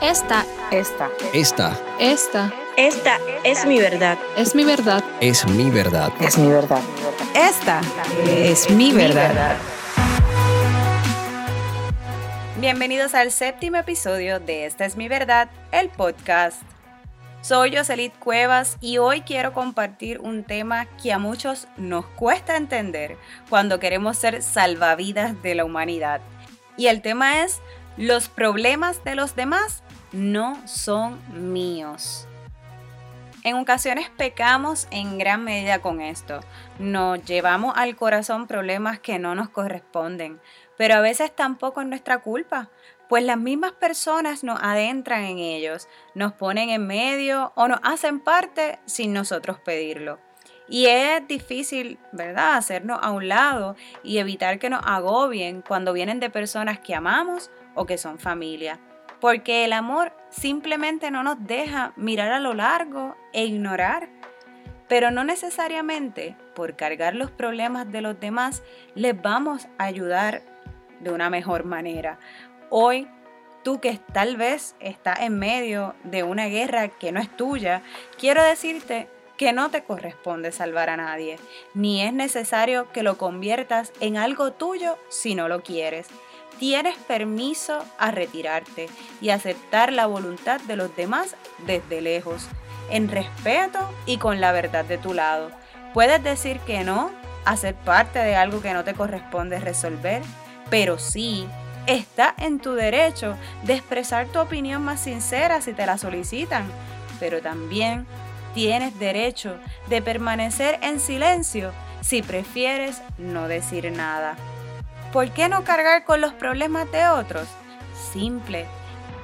Esta, Esta. Esta esta Esta es mi verdad. es mi verdad. es mi verdad. Es mi verdad. Esta es mi verdad. Bienvenidos al séptimo episodio de Esta es mi verdad, el podcast. Soy Joselit Cuevas y hoy quiero compartir un tema que a muchos nos cuesta entender cuando queremos ser salvavidas de la humanidad. Y el tema es, los problemas de los demás no son míos. En ocasiones pecamos en gran medida con esto. Nos llevamos al corazón problemas que no nos corresponden, pero a veces tampoco es nuestra culpa, pues las mismas personas nos adentran en ellos, nos ponen en medio o nos hacen parte sin nosotros pedirlo. Y es difícil, ¿verdad?, hacernos a un lado y evitar que nos agobien cuando vienen de personas que amamos o que son familia. Porque el amor simplemente no nos deja mirar a lo largo e ignorar. Pero no necesariamente por cargar los problemas de los demás les vamos a ayudar de una mejor manera. Hoy, tú que tal vez estás en medio de una guerra que no es tuya, quiero decirte que no te corresponde salvar a nadie, ni es necesario que lo conviertas en algo tuyo si no lo quieres. Tienes permiso a retirarte y aceptar la voluntad de los demás desde lejos, en respeto y con la verdad de tu lado. Puedes decir que no a ser parte de algo que no te corresponde resolver, pero sí está en tu derecho de expresar tu opinión más sincera si te la solicitan, pero también tienes derecho de permanecer en silencio si prefieres no decir nada. ¿Por qué no cargar con los problemas de otros? Simple,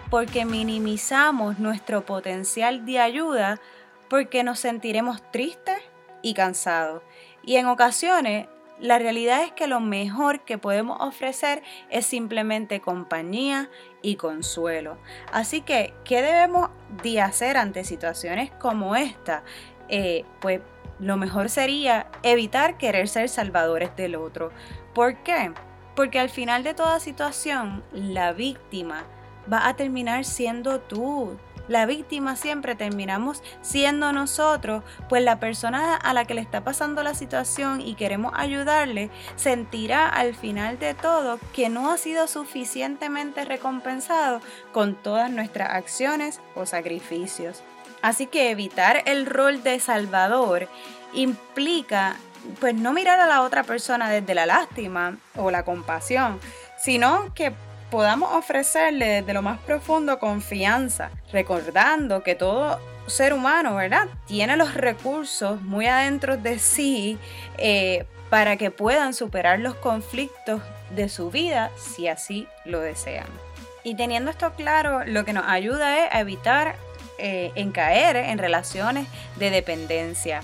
porque minimizamos nuestro potencial de ayuda porque nos sentiremos tristes y cansados. Y en ocasiones la realidad es que lo mejor que podemos ofrecer es simplemente compañía y consuelo. Así que, ¿qué debemos de hacer ante situaciones como esta? Eh, pues lo mejor sería evitar querer ser salvadores del otro. ¿Por qué? Porque al final de toda situación, la víctima va a terminar siendo tú. La víctima siempre terminamos siendo nosotros, pues la persona a la que le está pasando la situación y queremos ayudarle sentirá al final de todo que no ha sido suficientemente recompensado con todas nuestras acciones o sacrificios. Así que evitar el rol de salvador implica pues no mirar a la otra persona desde la lástima o la compasión, sino que podamos ofrecerle desde lo más profundo confianza, recordando que todo ser humano, ¿verdad? Tiene los recursos muy adentro de sí eh, para que puedan superar los conflictos de su vida si así lo desean. Y teniendo esto claro, lo que nos ayuda es a evitar eh, caer en relaciones de dependencia.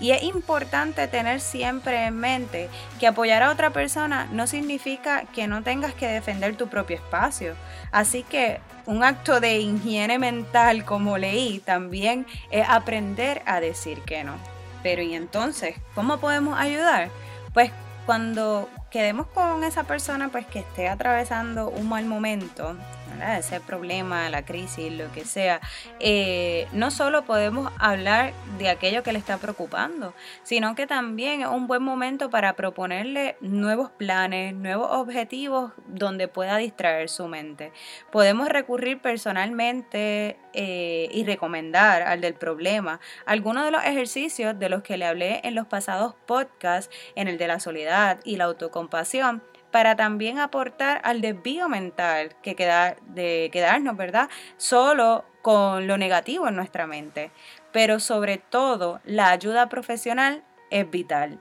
Y es importante tener siempre en mente que apoyar a otra persona no significa que no tengas que defender tu propio espacio. Así que un acto de higiene mental, como leí, también es aprender a decir que no. Pero ¿y entonces cómo podemos ayudar? Pues cuando quedemos con esa persona pues que esté atravesando un mal momento, ¿verdad? ese problema, la crisis, lo que sea, eh, no solo podemos hablar de aquello que le está preocupando, sino que también es un buen momento para proponerle nuevos planes, nuevos objetivos donde pueda distraer su mente. Podemos recurrir personalmente eh, y recomendar al del problema algunos de los ejercicios de los que le hablé en los pasados podcasts, en el de la soledad y la autocompasión, para también aportar al desvío mental que queda, de quedarnos, ¿verdad? Solo con lo negativo en nuestra mente. Pero sobre todo, la ayuda profesional es vital.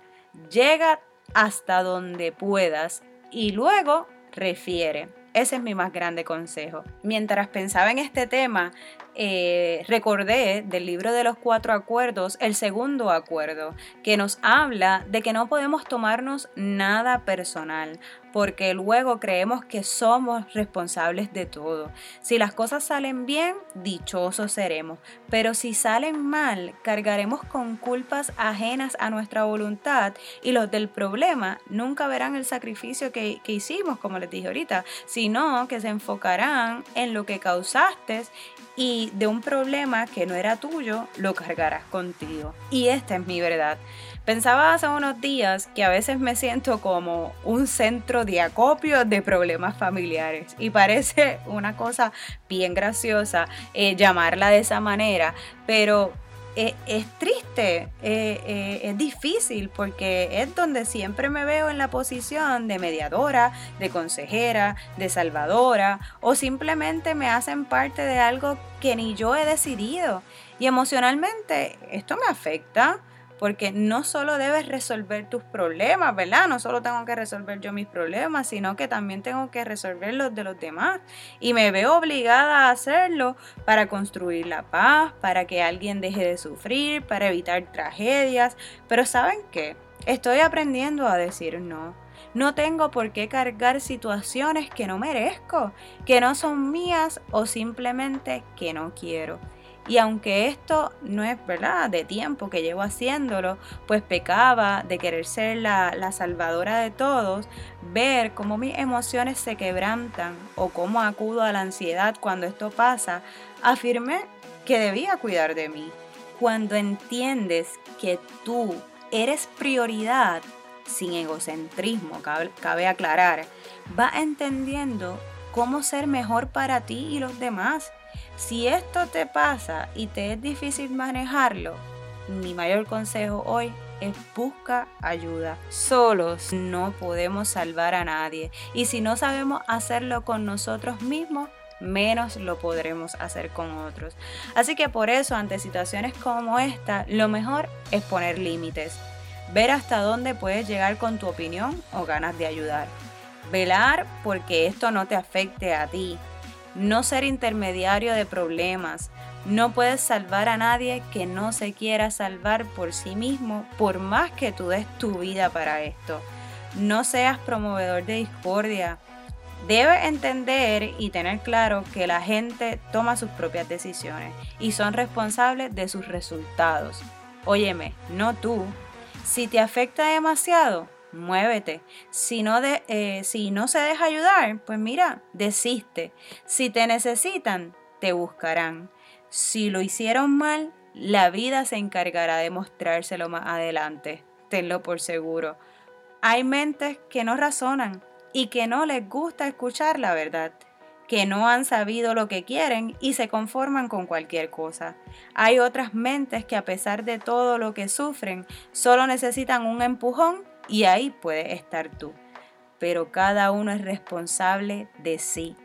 Llega hasta donde puedas y luego refiere. Ese es mi más grande consejo. Mientras pensaba en este tema, eh, recordé del libro de los cuatro acuerdos el segundo acuerdo, que nos habla de que no podemos tomarnos nada personal, porque luego creemos que somos responsables de todo. Si las cosas salen bien, dichosos seremos, pero si salen mal, cargaremos con culpas ajenas a nuestra voluntad y los del problema nunca verán el sacrificio que, que hicimos, como les dije ahorita, sino que se enfocarán en lo que causaste de un problema que no era tuyo, lo cargarás contigo. Y esta es mi verdad. Pensaba hace unos días que a veces me siento como un centro de acopio de problemas familiares y parece una cosa bien graciosa eh, llamarla de esa manera, pero eh, es, triste, eh, es difícil porque es donde siempre me veo en la posición de mediadora, de consejera, de salvadora o simplemente me hacen parte de algo que ni yo he decidido. Y emocionalmente esto me afecta porque no solo debes resolver tus problemas, ¿verdad? No solo tengo que resolver yo mis problemas, sino que también tengo que resolver los de los demás. Y me veo obligada a hacerlo para construir la paz, para que alguien deje de sufrir, para evitar tragedias. Pero ¿saben qué? Estoy aprendiendo a decir no. No tengo por qué cargar situaciones que no merezco, que no son mías o simplemente que no quiero. Y aunque esto no es verdad de tiempo que llevo haciéndolo, pues pecaba de querer ser la, salvadora de todos, ver cómo mis emociones se quebrantan o cómo acudo a la ansiedad cuando esto pasa, afirmé que debía cuidar de mí. Cuando entiendes que tú eres prioridad, sin egocentrismo, cabe, cabe aclarar, va entendiendo cómo ser mejor para ti y los demás si esto te pasa y te es difícil manejarlo, mi mayor consejo hoy es busca ayuda. Solos no podemos salvar a nadie y si no sabemos hacerlo con nosotros mismos, menos lo podremos hacer con otros. Así que por eso ante situaciones como esta, lo mejor es poner límites, ver hasta dónde puedes llegar con tu opinión o ganas de ayudar. Velar porque esto no te afecte a ti, no ser intermediario de problemas. No puedes salvar a nadie que no se quiera salvar por sí mismo, por más que tú des tu vida para esto. No seas promovedor de discordia. Debes entender y tener claro que la gente toma sus propias decisiones y son responsables de sus resultados. Óyeme, no tú. Si te afecta demasiado, muévete. Si no, de, eh, si no se deja ayudar, pues mira, desiste. Si te necesitan, te buscarán. Si lo hicieron mal, la vida se encargará de mostrárselo más adelante. Tenlo por seguro. Hay mentes que no razonan y que no les gusta escuchar la verdad que no han sabido lo que quieren y se conforman con cualquier cosa. Hay otras mentes que a pesar de todo lo que sufren, solo necesitan un empujón y ahí puedes estar tú. Pero cada uno es responsable de sí.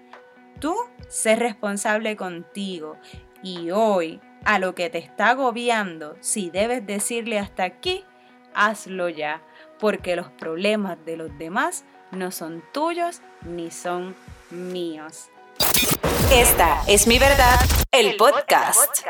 Tú sé responsable contigo y hoy a lo que te está agobiando, si debes decirle hasta aquí, hazlo ya, porque los problemas de los demás no son tuyos ni son míos. Esta es mi verdad, el podcast.